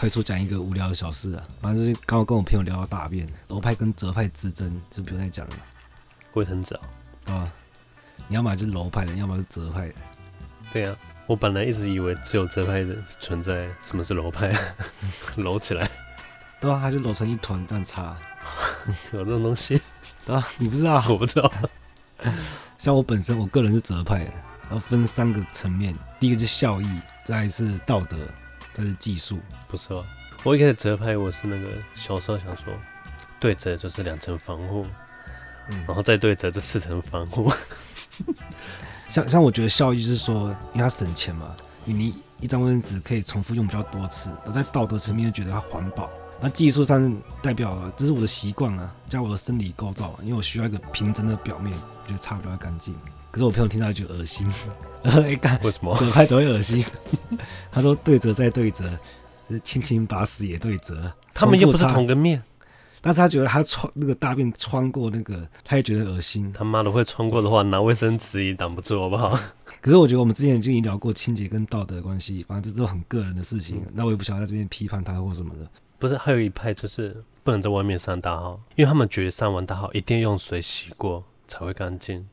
快速讲一个无聊的小事啊，反正就是刚好跟我朋友聊到大便，楼派跟泽派之争，就不用再讲了。会很早啊，你要么就是楼派的，要么是泽派的。对啊，我本来一直以为只有泽派的存在。什么是楼派？揉起来？对啊，它就揉成一团这样插。有这种东西？对啊，你不知道？我不知道。像我本身，我个人是泽派的，然后分三个层面，第一个是效益，再是道德，再是技术。不错，我一开始折拍，我是那个小时候想说，对折就是两层防护，嗯，然后再对折这四层防护。像像我觉得效益是说，因为它省钱嘛，你一张卫生纸可以重复用比较多次。我在道德层面就觉得它环保，那技术上代表了这是我的习惯啊，加我的生理构造，因为我需要一个平整的表面，我觉得擦比较干净。可是我朋友听到就恶心，哎干为什么？折拍怎么会恶心？他说对折再对折，轻轻把屎也对折，他们又不是同个面。但是他觉得他穿那个大便穿过那个，他也觉得恶心。他妈的会穿过的话，拿卫生纸也挡不住，好不好？可是我觉得我们之前已经聊过清洁跟道德的关系，反正这都很个人的事情。嗯、那我也不想在这边批判他或什么的。不是，还有一派就是不能在外面上大号，因为他们觉得上完大号一定要用水洗过才会干净。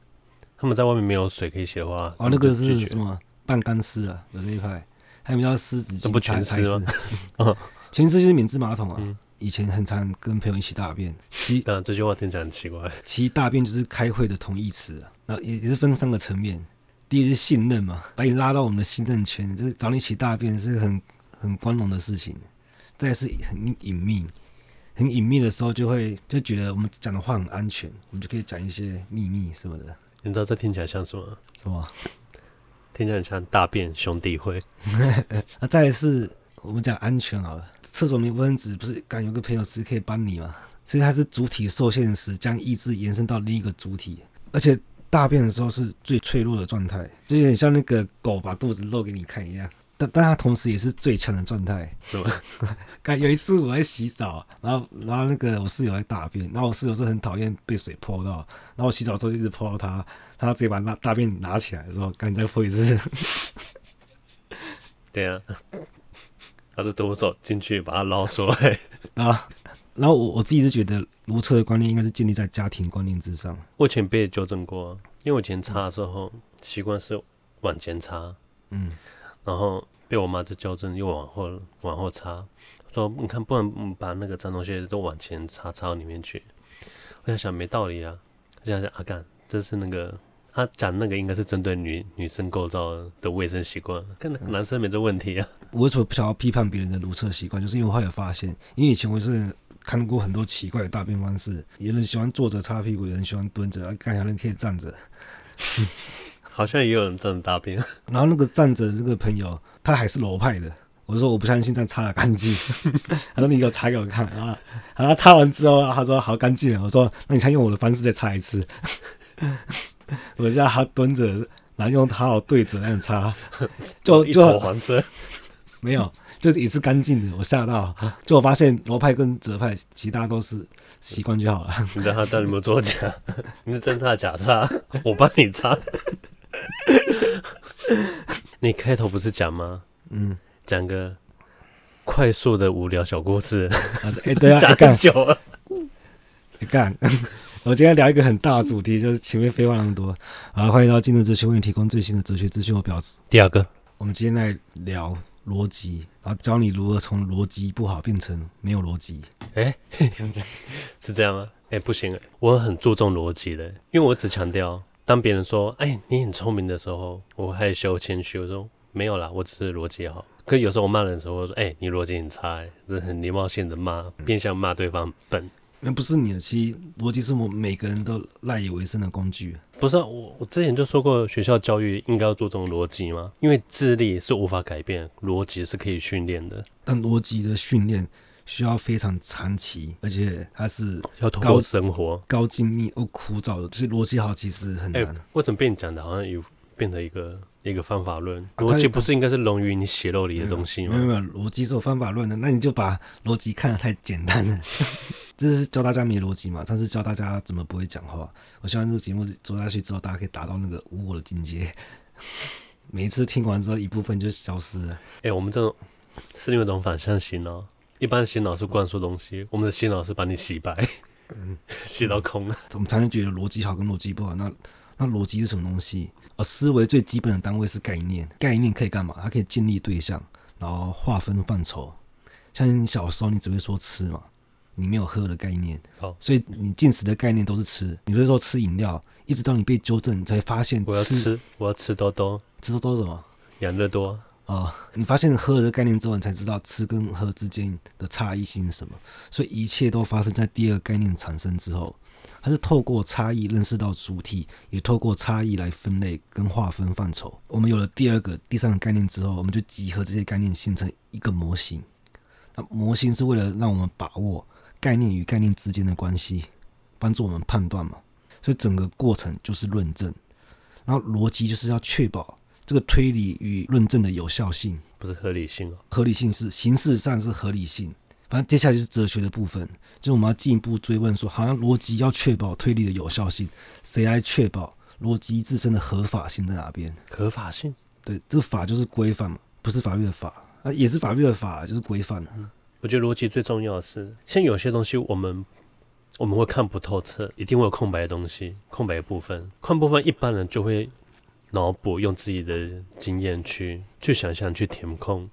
他们在外面没有水可以洗的话，哦，那个是什么半干湿啊？有这一派，还有叫湿纸巾，这不全湿吗？全湿就是免治马桶啊。嗯以前很常跟朋友一起大便，其实 这句话听起来很奇怪。其实大便就是开会的同义词啊，那也也是分三个层面。第一是信任嘛，把你拉到我们的信任圈，就是找你一起大便是很很光荣的事情。再是很隐秘，很隐秘的时候就会就觉得我们讲的话很安全，我们就可以讲一些秘密什么的。你知道这听起来像什么？什么？听起来很像大便兄弟会。啊再是。我们讲安全好了，厕所没卫生纸，不是敢有个朋友是可以帮你吗？所以它是主体受限时，将意志延伸到另一个主体，而且大便的时候是最脆弱的状态，就有点像那个狗把肚子露给你看一样。但但他同时也是最强的状态，是吧？刚有一次我在洗澡，然后然后那个我室友在大便，然后我室友是很讨厌被水泼到，然后我洗澡的时候就一直泼到他，他直接把那大便拿起来的时候，赶紧再泼一次。对啊。他是徒手进去把它捞出来 然后，然后我我自己是觉得如厕的观念应该是建立在家庭观念之上。我以前被纠正过，因为我以前擦的时候习惯是往前擦，嗯，然后被我妈就纠正又往后往后擦，说你看不能把那个脏东西都往前擦擦到里面去。我想想没道理啊，我想想阿干这是那个。他讲那个应该是针对女女生构造的卫生习惯，跟男生没这问题啊。我为什么不想要批判别人的如厕习惯？就是因为我后来发现，因为以前我是看过很多奇怪的大便方式，有人喜欢坐着擦屁股，有人喜欢蹲着，看有人可以站着，好像也有人站着大便。然后那个站着那个朋友，他还是楼派的。我就说我不相信这样擦的干净。他说你给我擦给我看啊。然后擦完之后，他说好干净。我说那你先用我的方式再擦一次。我叫他蹲着，然后用他好对着那样擦，就就黄色，没有，就是一次干净的。我吓到，就我发现罗派跟哲派，其他都是习惯就好了。你知道他到底有没有作假？你是真擦假擦？我帮你擦。你开头不是讲吗？嗯，讲个快速的无聊小故事。哎、欸，对啊，讲久了，你干。我今天聊一个很大的主题，就是前面废话那么多。好，欢迎到今日哲学为你提供最新的哲学资讯和标志。第二个，我们今天来聊逻辑，然后教你如何从逻辑不好变成没有逻辑。哎、欸，是这样吗？哎、欸，不行，我很注重逻辑的，因为我只强调，当别人说“哎、欸，你很聪明”的时候，我害羞谦虚，我说没有啦，我只是逻辑好。可是有时候我骂人的时候，我说“哎、欸，你逻辑很差”，这是很礼貌性的骂，变相骂对方笨。那不是你的，其实逻辑是我们每个人都赖以为生的工具。不是啊，我我之前就说过，学校教育应该要注重逻辑吗？因为智力是无法改变，逻辑是可以训练的。但逻辑的训练需要非常长期，而且它是要通过生活高精密又枯燥的，所以逻辑好其实很难。欸，为什么被你讲的好像有变成一个？一个方法论，逻辑不是应该是融于你血肉里的东西吗？没有没有，逻辑是有方法论的，那你就把逻辑看得太简单了。这是教大家没逻辑嘛？上次教大家怎么不会讲话。我希望这个节目做下去之后，大家可以达到那个无我的境界。每一次听完之后，一部分就消失了。哎、欸，我们这种是另外一种反向洗脑。一般洗脑是灌输东西，我们的洗脑是把你洗白，嗯，洗到空了。我们才能觉得逻辑好跟逻辑不好。那那逻辑是什么东西？而思维最基本的单位是概念，概念可以干嘛？它可以建立对象，然后划分范畴。像你小时候，你只会说吃嘛，你没有喝的概念，好，所以你进食的概念都是吃。你会说吃饮料，一直到你被纠正，你才发现我要吃，我要吃多多，吃多多什么？养乐多。哦，你发现喝的概念之后，你才知道吃跟喝之间的差异性是什么。所以一切都发生在第二个概念产生之后，它是透过差异认识到主体，也透过差异来分类跟划分范畴。我们有了第二个、第三个概念之后，我们就集合这些概念形成一个模型。那模型是为了让我们把握概念与概念之间的关系，帮助我们判断嘛。所以整个过程就是论证，然后逻辑就是要确保。这个推理与论证的有效性不是合理性哦，合理性是形式上是合理性。反正接下来就是哲学的部分，就是我们要进一步追问说，好像逻辑要确保推理的有效性，谁来确保逻辑自身的合法性在哪边？合法性？对，这个法就是规范嘛，不是法律的法啊，也是法律的法，就是规范。嗯，我觉得逻辑最重要的是，像有些东西我们我们会看不透彻，一定会有空白的东西，空白的部分，空部分一般人就会。脑补用自己的经验去去想象去填空，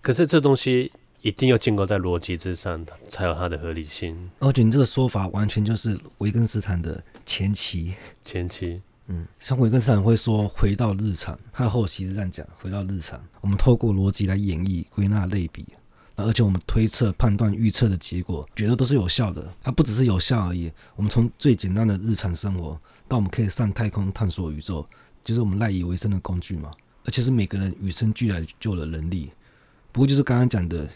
可是这东西一定要建构在逻辑之上，才有它的合理性。我觉得你这个说法完全就是维根斯坦的前期。前期，嗯，像维根斯坦会说回到日常，他后期是这样讲：回到日常，我们透过逻辑来演绎、归纳、类比，而且我们推测、判断、预测的结果，觉得都是有效的。它不只是有效而已。我们从最简单的日常生活，到我们可以上太空探索宇宙。就是我们赖以为生的工具嘛，而且是每个人与生俱来就有的能力。不过就是刚刚讲的，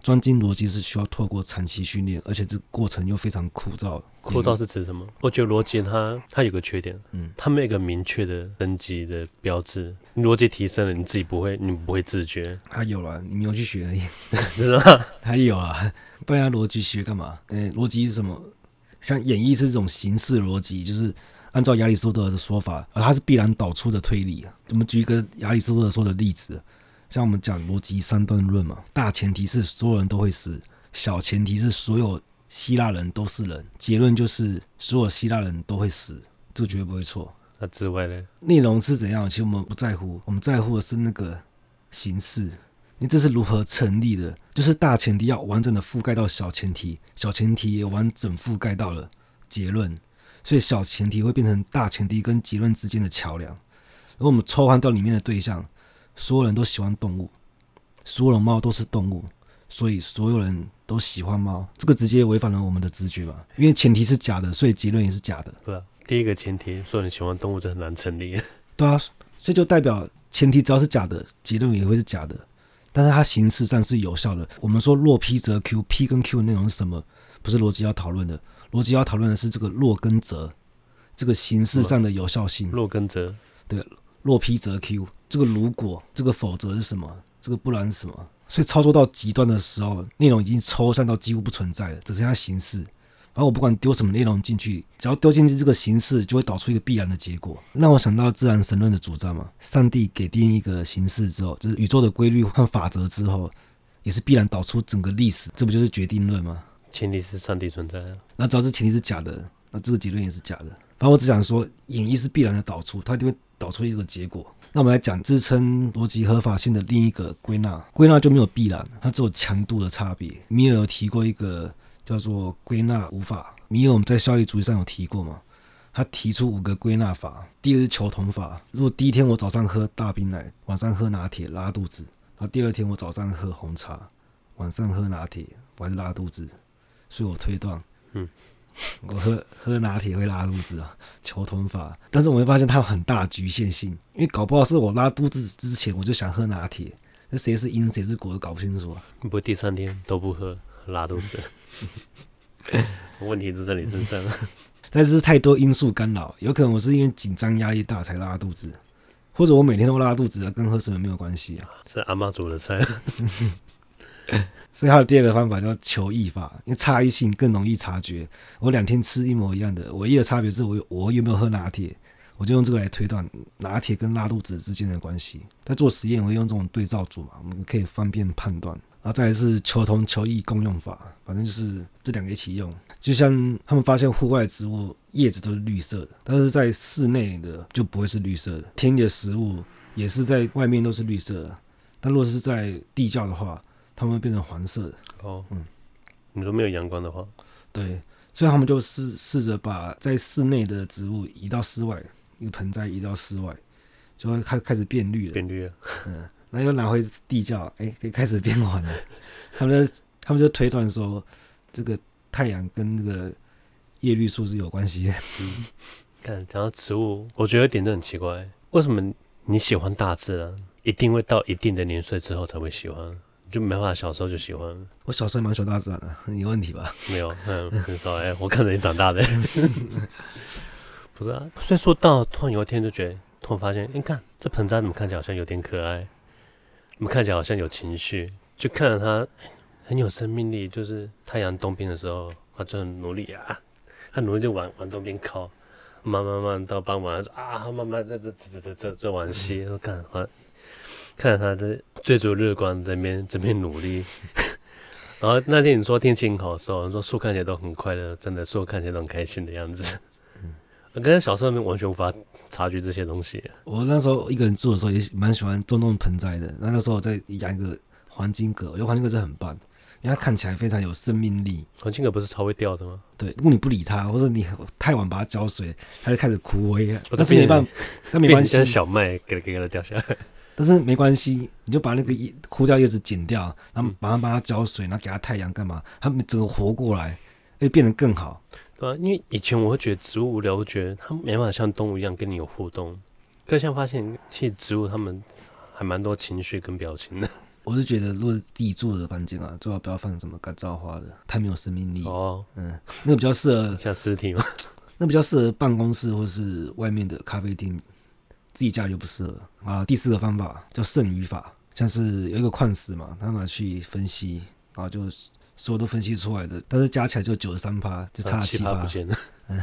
专精逻辑是需要透过长期训练，而且这过程又非常枯燥。枯燥是指什么？我觉得逻辑它它有个缺点，嗯，它没有一个明确的等级的标志。你逻辑提升了，你自己不会，你不会自觉。它有了，你没有去学而已，是吧？它有啊，不然逻辑学干嘛？诶、欸，逻辑是什么？像演绎是一种形式逻辑，就是。按照亚里士多德的说法，而它是必然导出的推理。我们举一个亚里士多德说的例子，像我们讲逻辑三段论嘛，大前提是所有人都会死，小前提是所有希腊人都是人，结论就是所有希腊人都会死，这绝对不会错。那之外呢？内容是怎样？其实我们不在乎，我们在乎的是那个形式，你这是如何成立的？就是大前提要完整的覆盖到小前提，小前提也完整覆盖到了结论。所以小前提会变成大前提跟结论之间的桥梁。如果我们抽换掉里面的对象，所有人都喜欢动物，所有猫都是动物，所以所有人都喜欢猫。这个直接违反了我们的直觉吧？因为前提是假的，所以结论也是假的。对啊，第一个前提，所有人喜欢动物，这很难成立。对啊，所以就代表前提只要是假的，结论也会是假的。但是它形式上是有效的。我们说若 P 则 Q，P 跟 Q 的内容是什么？不是逻辑要讨论的。逻辑要讨论的是这个若根则，这个形式上的有效性。若根则，对，若 P 则 Q，这个如果，这个否则是什么？这个不然是什么？所以操作到极端的时候，内容已经抽象到几乎不存在了，只剩下形式。然后我不管丢什么内容进去，只要丢进去这个形式，就会导出一个必然的结果。让我想到自然神论的主张嘛，上帝给定一个形式之后，就是宇宙的规律和法则之后，也是必然导出整个历史。这不就是决定论吗？前提是上帝存在啊，那只要是前提是假的，那这个结论也是假的。然后我只想说，演绎是必然的导出，它一定会导出一个结果。那我们来讲支撑逻辑合法性的另一个归纳，归纳就没有必然，它只有强度的差别。米尔有提过一个叫做归纳五法，米尔我们在效益主义上有提过嘛？他提出五个归纳法，第一个是求同法。如果第一天我早上喝大冰奶，晚上喝拿铁拉肚子，然后第二天我早上喝红茶，晚上喝拿铁我还是拉肚子。所以我推断，嗯，我喝喝拿铁会拉肚子啊，求同法。但是我会发现它有很大的局限性，因为搞不好是我拉肚子之前我就想喝拿铁，那谁是因谁是果都搞不清楚啊。不会第三天都不喝拉肚子，问题就在你身上。但是太多因素干扰，有可能我是因为紧张压力大才拉肚子，或者我每天都拉肚子啊，跟喝水没有关系啊。是阿妈煮的菜。所以他的第二个方法叫求异法，因为差异性更容易察觉。我两天吃一模一样的，唯一的差别是我我有没有喝拿铁，我就用这个来推断拿铁跟拉肚子之间的关系。在做实验，我会用这种对照组嘛，我们可以方便判断。然后再来是求同求异共用法，反正就是这两个一起用。就像他们发现户外植物叶子都是绿色的，但是在室内的就不会是绿色的。田里的食物也是在外面都是绿色的，但如果是在地窖的话，它们会变成黄色的。哦，嗯，你说没有阳光的话，对，所以他们就试试着把在室内的植物移到室外，一个盆栽移到室外，就会开开始变绿了。变绿了，嗯。那又拿回地窖，哎、欸，可以开始变黄了。他们他们就推断说，这个太阳跟这个叶绿素是有关系看讲到植物，我觉得点就很奇怪，为什么你喜欢大自然，一定会到一定的年岁之后才会喜欢，就没办法小时候就喜欢？我小时候蛮喜欢大自然的，有问题吧？没有，嗯，很少 哎，我看着你长大的。不是啊，所以说到突然有一天就觉得，突然发现，你、欸、看这盆栽怎么看起来好像有点可爱。我们看起来好像有情绪，就看着它很有生命力。就是太阳东边的时候，它就很努力啊，它努力就往往东边靠。慢慢慢到傍晚，啊，慢慢在这这这这这往西，我看啊，看着他在追逐日光这边这边努力。然后那天你说天气很好的时候，你说树看起来都很快乐，真的树看起来都很开心的样子。我跟小时候完全无法。察觉这些东西。我那时候一个人住的时候也蛮喜欢种种盆栽的。那那时候我在养一个黄金葛，我觉得黄金葛真的很棒，因为它看起来非常有生命力。黄金葛不是超会掉的吗？对，如果你不理它，或者你太晚把它浇水，它就开始枯萎。但是没办法，那没关系。小麦给它给它掉下来。但是没关系，你就把那个叶枯掉叶子剪掉，然后马上帮它浇水，然后给它太阳干嘛？它们整个活过来，会变得更好。对啊，因为以前我会觉得植物无聊，我觉得它没办法像动物一样跟你有互动。可现在发现，其实植物它们还蛮多情绪跟表情的。我是觉得，如果是自己住的环境啊，最好不要放什么干燥花的，太没有生命力。哦，嗯，那个比较适合像尸体吗？那比较适合办公室或是外面的咖啡厅，自己家里就不适合啊。第四个方法叫剩余法，像是有一个矿石嘛，他拿去分析，然后就。所有都分析出来的，但是加起来就九十三趴，就差七趴。嗯，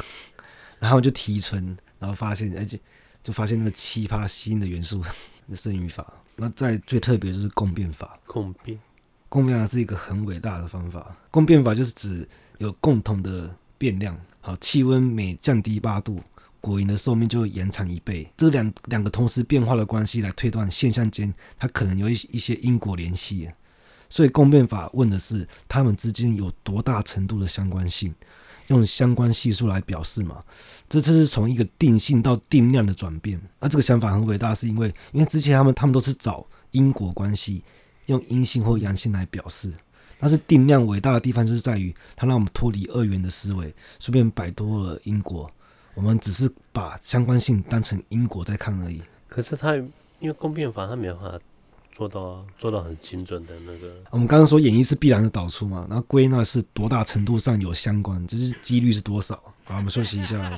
然后就提纯，然后发现，而且就发现那个七趴新的元素的剩余法。那再最特别就是共变法。共变，共变法是一个很伟大的方法。共变法就是指有共同的变量，好，气温每降低八度，果蝇的寿命就会延长一倍。这两两个同时变化的关系来推断现象间，它可能有一一些因果联系。所以共变法问的是它们之间有多大程度的相关性，用相关系数来表示嘛。这次是从一个定性到定量的转变。那这个想法很伟大，是因为因为之前他们他们都是找因果关系，用阴性或阳性来表示。但是定量伟大的地方就是在于它让我们脱离二元的思维，顺便摆脱了因果。我们只是把相关性当成因果在看而已。可是他因为公变法，他没有办法。做到做到很精准的那个。我们刚刚说演绎是必然的导出嘛，然后归纳是多大程度上有相关，就是几率是多少。好，我们休息一下，我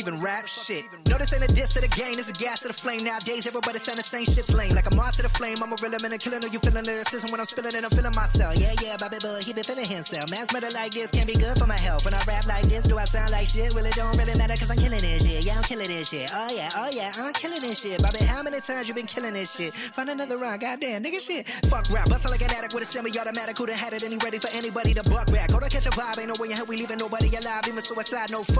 even rap shit? No, this ain't a diss to the game, this a gas to the flame. Nowadays, everybody saying the same shit's lame. Like I'm on to the flame, I'm a real man and killing. You feeling lyricism when I'm spilling it? I'm feeling myself. Yeah, yeah, Bobby Bud, he been feeling himself. Man's murder like this can't be good for my health. When I rap like this, do I sound like shit? Well, it don't really matter cause I'm killing this shit. Yeah, I'm killing this shit. Oh, yeah, oh, yeah, I'm killing this shit. Bobby, how many times you been killing this shit? Find another round, goddamn, nigga shit. Fuck rap, bustle like an addict with a semi automatic. Who done had it and he ready for anybody to buck back? Go to catch a vibe, ain't no way in hell we leaving nobody alive. Even suicide, no fuck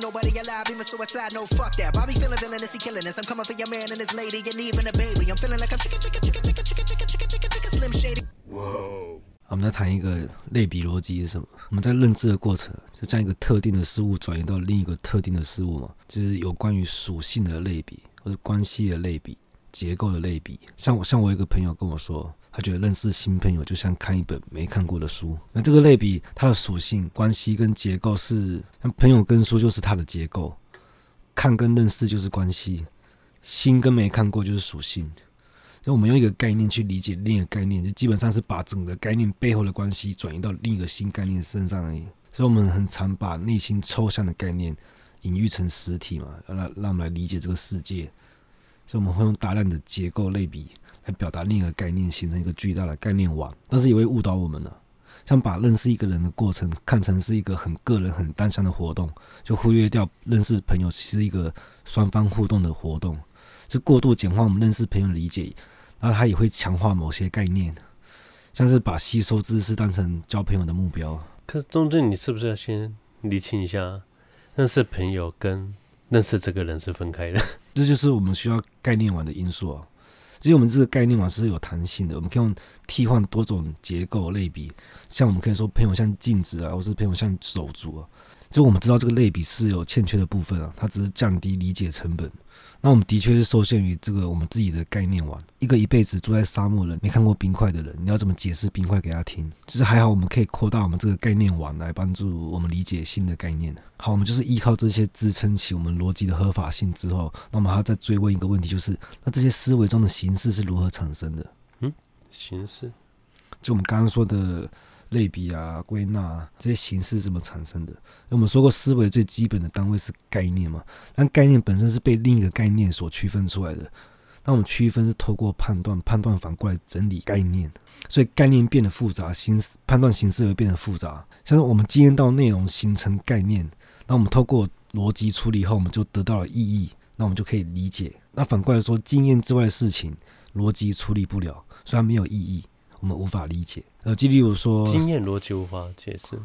nobody alive, even suicide, no fuck that. Bobby feeling villainous, he killing us. I'm coming for your man and his lady, and even a baby. I'm feeling like I'm chicken, chicken, chicken, chicken, chicken, chicken, chicken, chicken, chicken, slim shady. Whoa. 我们在谈一个类比逻辑是什么？我们在认知的过程是将一个特定的事物转移到另一个特定的事物嘛？就是有关于属性的类比，或者关系的类比、结构的类比。像我像我一个朋友跟我说，他觉得认识新朋友就像看一本没看过的书。那这个类比，它的属性、关系跟结构是，像朋友跟书就是它的结构，看跟认识就是关系，新跟没看过就是属性。所以我们用一个概念去理解另一个概念，就基本上是把整个概念背后的关系转移到另一个新概念身上而已。所以，我们很常把内心抽象的概念隐喻成实体嘛，让让我们来理解这个世界。所以，我们会用大量的结构类比来表达另一个概念，形成一个巨大的概念网。但是也会误导我们呢，像把认识一个人的过程看成是一个很个人、很单向的活动，就忽略掉认识朋友是一个双方互动的活动，是过度简化我们认识朋友的理解。然后他也会强化某些概念，像是把吸收知识当成交朋友的目标。可是中间你是不是要先理清一下，认识朋友跟认识这个人是分开的？这就是我们需要概念网的因素啊。其实我们这个概念嘛是有弹性的，我们可以用替换多种结构类比，像我们可以说朋友像镜子啊，或是朋友像手足啊。就我们知道这个类比是有欠缺的部分啊，它只是降低理解成本。那我们的确是受限于这个我们自己的概念网。一个一辈子住在沙漠人，没看过冰块的人，你要怎么解释冰块给他听？就是还好我们可以扩大我们这个概念网来帮助我们理解新的概念。好，我们就是依靠这些支撑起我们逻辑的合法性之后，那我们还要再追问一个问题，就是那这些思维中的形式是如何产生的？嗯，形式，就我们刚刚说的。类比啊，归纳啊，这些形式是怎么产生的？我们说过，思维最基本的单位是概念嘛，但概念本身是被另一个概念所区分出来的。那我们区分是透过判断，判断反过来整理概念，所以概念变得复杂，形判断形式也会变得复杂。像是我们经验到内容形成概念，那我们透过逻辑处理后，我们就得到了意义，那我们就可以理解。那反过来说，经验之外的事情，逻辑处理不了，所以没有意义。我们无法理解，呃，就例如说，经验逻辑无法解释，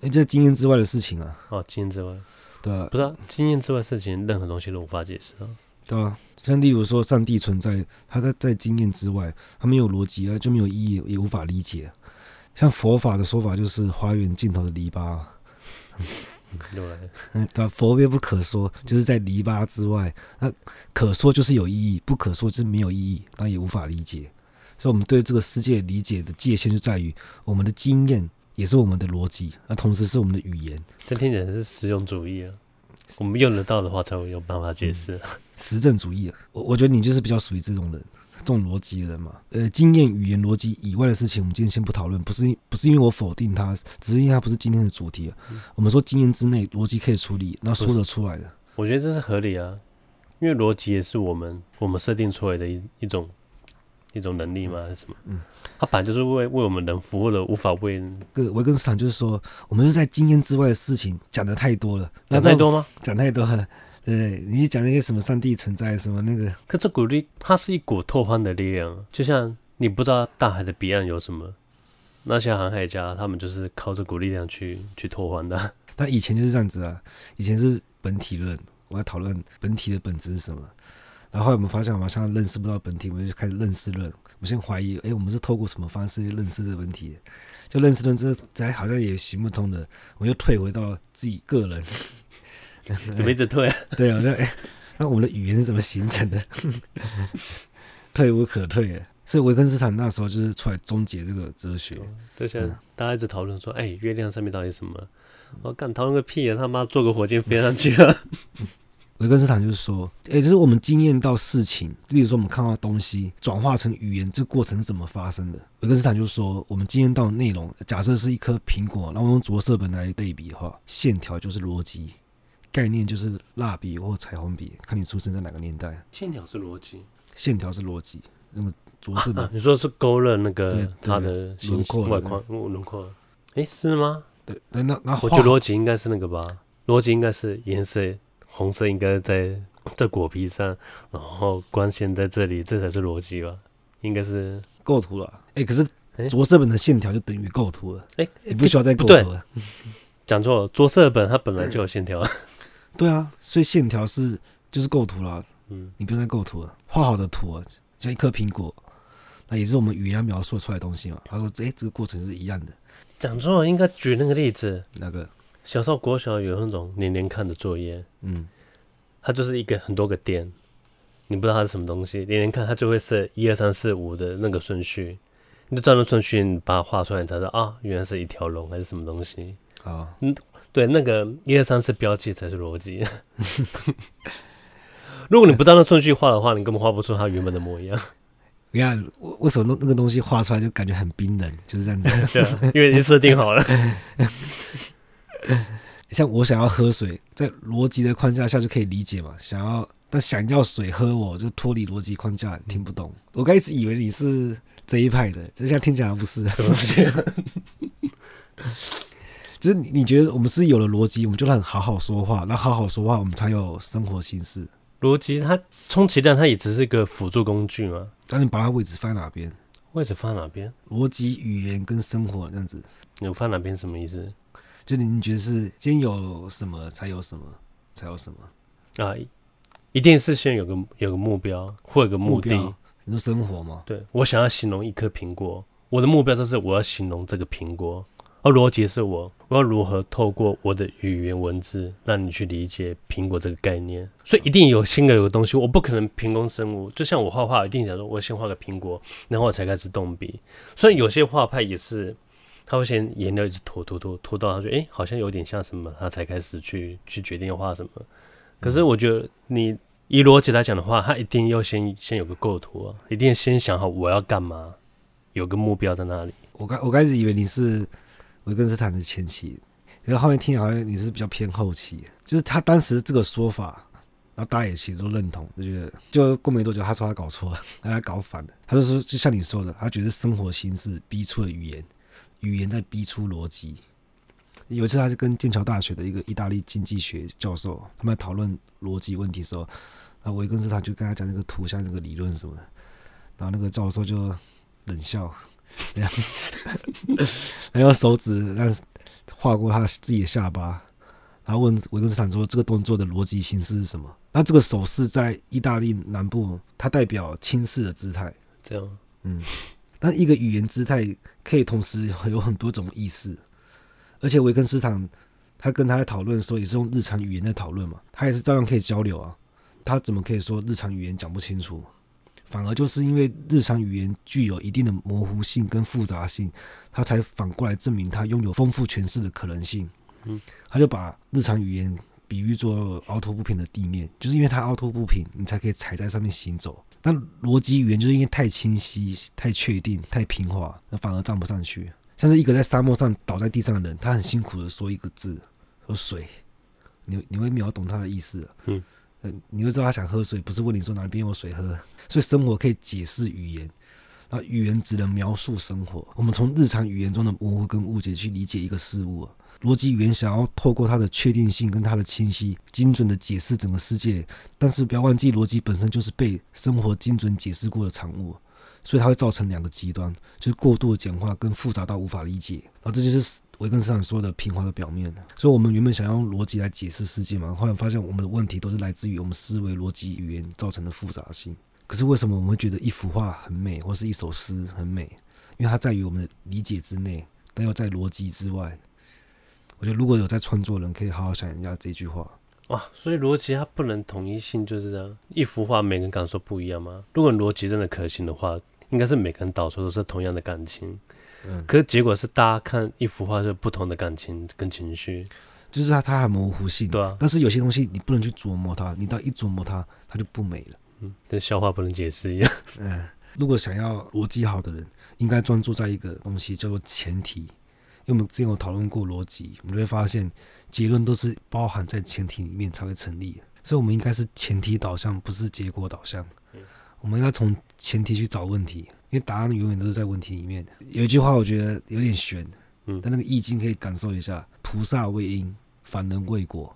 哎，这经验之外的事情啊，哦，经验之外，对啊，不是啊，经验之外的事情，任何东西都无法解释啊，对啊，像例如说，上帝存在，他在在经验之外，他没有逻辑啊，就没有意义，也无法理解。像佛法的说法，就是花园尽头的篱笆，对，佛曰不可说，就是在篱笆之外，那可说就是有意义，不可说就是没有意义，那也无法理解。所以，我们对这个世界理解的界限就在于，我们的经验也是我们的逻辑，那同时是我们的语言。这听起来是实用主义啊！我们用得到的话，才会有办法解释。实证主义啊！我我觉得你就是比较属于这种人，这种逻辑的人嘛。呃，经验、语言、逻辑以外的事情，我们今天先不讨论。不是不是因为我否定它，只是因为它不是今天的主题啊。我们说经验之内，逻辑可以处理，那说得出来的。我觉得这是合理啊，因为逻辑也是我们我们设定出来的一一种。一种能力吗？还是什么？嗯，他本来就是为为我们人服务的，无法为。个维根斯坦就是说，我们是在经验之外的事情讲的太多了。讲太多吗？讲太多了。对对，你讲那些什么上帝存在，什么那个。可这股力，它是一股拓宽的力量。就像你不知道大海的彼岸有什么，那些航海家他们就是靠这股力量去去拓宽的。但以前就是这样子啊，以前是本体论，我要讨论本体的本质是什么。然后后来我们发现，好像认识不到本体，我们就开始认识论。我们先怀疑，哎，我们是透过什么方式认识这个本体？就认识论这这好像也行不通的。我又退回到自己个人，怎么一直退啊？对啊，那那我们的语言是怎么形成的？退无可退。所以维根斯坦那时候就是出来终结这个哲学。对，现在大家一直讨论说，哎，月亮上面到底什么？我干讨论个屁啊！他妈坐个火箭飞上去了。维根斯坦就是说，也就是我们经验到事情，例如说我们看到东西转化成语言，这个过程是怎么发生的？维根斯坦就是说，我们经验到的内容，假设是一颗苹果，然后用着色本来类比的话，线条就是逻辑，概念就是蜡笔或彩虹笔，看你出生在哪个年代。线条是逻辑，线条是逻辑，那么着色本、你说是勾勒那个它的轮廓外框轮廓？哎，是吗？对对，那那我觉得逻辑应该是那个吧，逻辑应该是颜色。红色应该在在果皮上，然后光线在这里，这才是逻辑吧？应该是构图了。哎、欸，可是着色本的线条就等于构图了。哎、欸，你不需要再构图了。讲错了，着色本它本来就有线条。对啊，所以线条是就是构图了。嗯，你不用再构图了，画好的图啊，像一颗苹果，那也是我们语言描述出来的东西嘛。他说，哎、欸，这个过程是一样的。讲错了，应该举那个例子。那个？小时候国小有那种连连看的作业，嗯，它就是一个很多个点，你不知道它是什么东西，连连看它就会是一二三四五的那个顺序，你就照那顺序，你把它画出来，你才知道啊，原来是一条龙还是什么东西啊？嗯，对，那个一二三四标记才是逻辑。如果你不照那顺序画的话，你根本画不出它原本的模样。你看，为什么那那个东西画出来就感觉很冰冷？就是这样子，对啊，因为已经设定好了。像我想要喝水，在逻辑的框架下就可以理解嘛。想要但想要水喝，我就脱离逻辑框架，听不懂。我刚一直以为你是这一派的，就像听起来不是。就是你你觉得我们是有了逻辑，我们就能好好说话，那好好说话，我们才有生活形式。逻辑它充其量它也只是一个辅助工具嘛。但你把它位置放哪边？位置放哪边？逻辑、语言跟生活这样子，你放哪边什么意思？就你觉得是先有什么才有什么，才有什么啊？一定是先有个有个目标或有个目的。你说生活吗？对，我想要形容一颗苹果，我的目标就是我要形容这个苹果，而逻辑是我我要如何透过我的语言文字让你去理解苹果这个概念。所以一定有新的有个东西，我不可能凭空生物。就像我画画，一定想说我先画个苹果，然后我才开始动笔。所以有些画派也是。他会先颜料一直涂涂涂涂到他觉得哎，好像有点像什么，他才开始去去决定画什么。可是我觉得你以逻辑来讲的话，他一定要先先有个构图啊，一定先想好我要干嘛，有个目标在那里。我刚我开始以为你是维根斯坦的前期，然后后面听好像你是比较偏后期，就是他当时这个说法，然后大家也其实都认同，就觉得就过没多久，他说他搞错了，他搞反了，他就说就像你说的，他觉得生活形式逼出了语言。语言在逼出逻辑。有一次，他是跟剑桥大学的一个意大利经济学教授，他们在讨论逻辑问题的时候，那维根斯坦就跟他讲那个图像、那个理论什么的，然后那个教授就冷笑，然后手指让划过他自己的下巴，然后问维根斯坦说：“这个动作的逻辑形式是什么？”那这个手势在意大利南部，它代表轻视的姿态。这样，嗯。但一个语言姿态可以同时有很多种意思，而且维根斯坦他跟他在讨论的时候也是用日常语言在讨论嘛，他也是照样可以交流啊。他怎么可以说日常语言讲不清楚？反而就是因为日常语言具有一定的模糊性跟复杂性，他才反过来证明他拥有丰富诠释的可能性。嗯，他就把日常语言比喻作凹凸不平的地面，就是因为它凹凸不平，你才可以踩在上面行走。但逻辑语言就是因为太清晰、太确定、太平滑，那反而站不上去。像是一个在沙漠上倒在地上的人，他很辛苦的说一个字，说水，你你会秒懂他的意思。嗯，你会知道他想喝水，不是问你说哪边有水喝。所以生活可以解释语言，那语言只能描述生活。我们从日常语言中的模糊跟误解去理解一个事物。逻辑语言想要透过它的确定性跟它的清晰、精准的解释整个世界，但是不要忘记，逻辑本身就是被生活精准解释过的产物，所以它会造成两个极端，就是过度的简化跟复杂到无法理解。然后这就是维根斯坦说的平滑的表面。所以我们原本想用逻辑来解释世界嘛，后来发现我们的问题都是来自于我们思维逻辑语言造成的复杂性。可是为什么我们会觉得一幅画很美，或是一首诗很美？因为它在于我们的理解之内，但又在逻辑之外。我觉得如果有在创作人，可以好好想一下这句话。哇，所以逻辑它不能统一性就是这样，一幅画每个人感受不一样吗？如果逻辑真的可行的话，应该是每个人导出都是同样的感情。嗯，可是结果是大家看一幅画是不同的感情跟情绪，就是它它很模糊性。对啊，但是有些东西你不能去琢磨它，你到一琢磨它，它就不美了。嗯，跟笑话不能解释一样。嗯，如果想要逻辑好的人，应该专注在一个东西叫做前提。因为我们之前有讨论过逻辑，我们就会发现结论都是包含在前提里面才会成立，所以我们应该是前提导向，不是结果导向。我们应该从前提去找问题，因为答案永远都是在问题里面。有一句话我觉得有点悬，嗯，但那个意境可以感受一下：菩萨为因，凡人为果。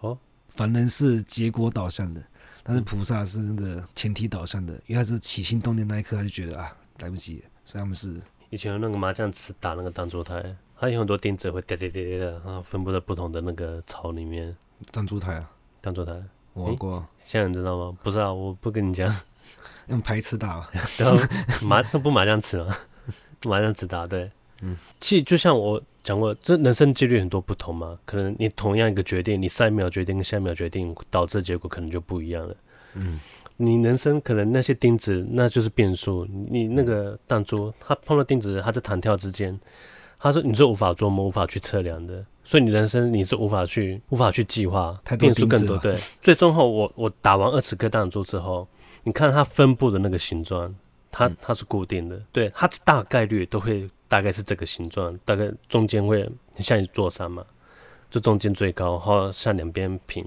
哦，凡人是结果导向的，但是菩萨是那个前提导向的，因为他是起心动念那一刻他就觉得啊来不及了，所以他们是以前有那个麻将尺打那个弹珠台，它有很多钉子会叠叠叠叠的，然后分布在不同的那个槽里面。弹珠台啊，弹珠台，我玩过、啊。现在你知道吗？不知道，我不跟你讲。用排尺打嘛？麻那不麻将尺吗？麻将尺打对。嗯，其实就像我讲过，这人生几率很多不同嘛。可能你同样一个决定，你上一秒决定跟下一秒决定，导致结果可能就不一样了。嗯，你人生可能那些钉子那就是变数。你那个弹珠，它碰到钉子，它在弹跳之间，它是你是无法捉摸、无法去测量的。所以你人生你是无法去、无法去计划，变数更多。对，最终后我我打完二十颗弹珠之后，你看它分布的那个形状，它它是固定的，对，它大概率都会。大概是这个形状，大概中间会像一座山嘛，就中间最高，然后向两边平。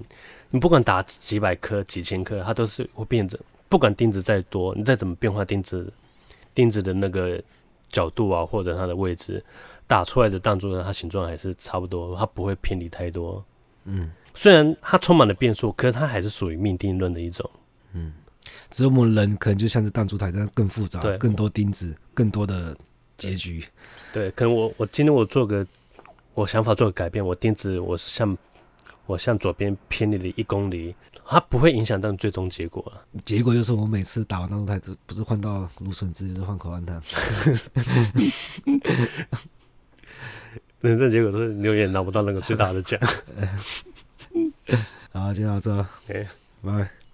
你不管打几百颗、几千颗，它都是会变着。不管钉子再多，你再怎么变化钉子，钉子的那个角度啊，或者它的位置，打出来的弹珠的它形状还是差不多，它不会偏离太多。嗯，虽然它充满了变数，可是它还是属于命定论的一种。嗯，只有我们人可能就像是弹珠台这样更复杂，对，更多钉子，更多的。结局，对，可能我我今天我做个我想法做个改变，我钉子我向我向左边偏离了一公里，它不会影响到最终结果。结果就是我每次打完那种台子，不是换到芦笋汁，就是换口香糖。那这结果是留言拿不到那个最大的奖。好，今天到这，哎，拜拜。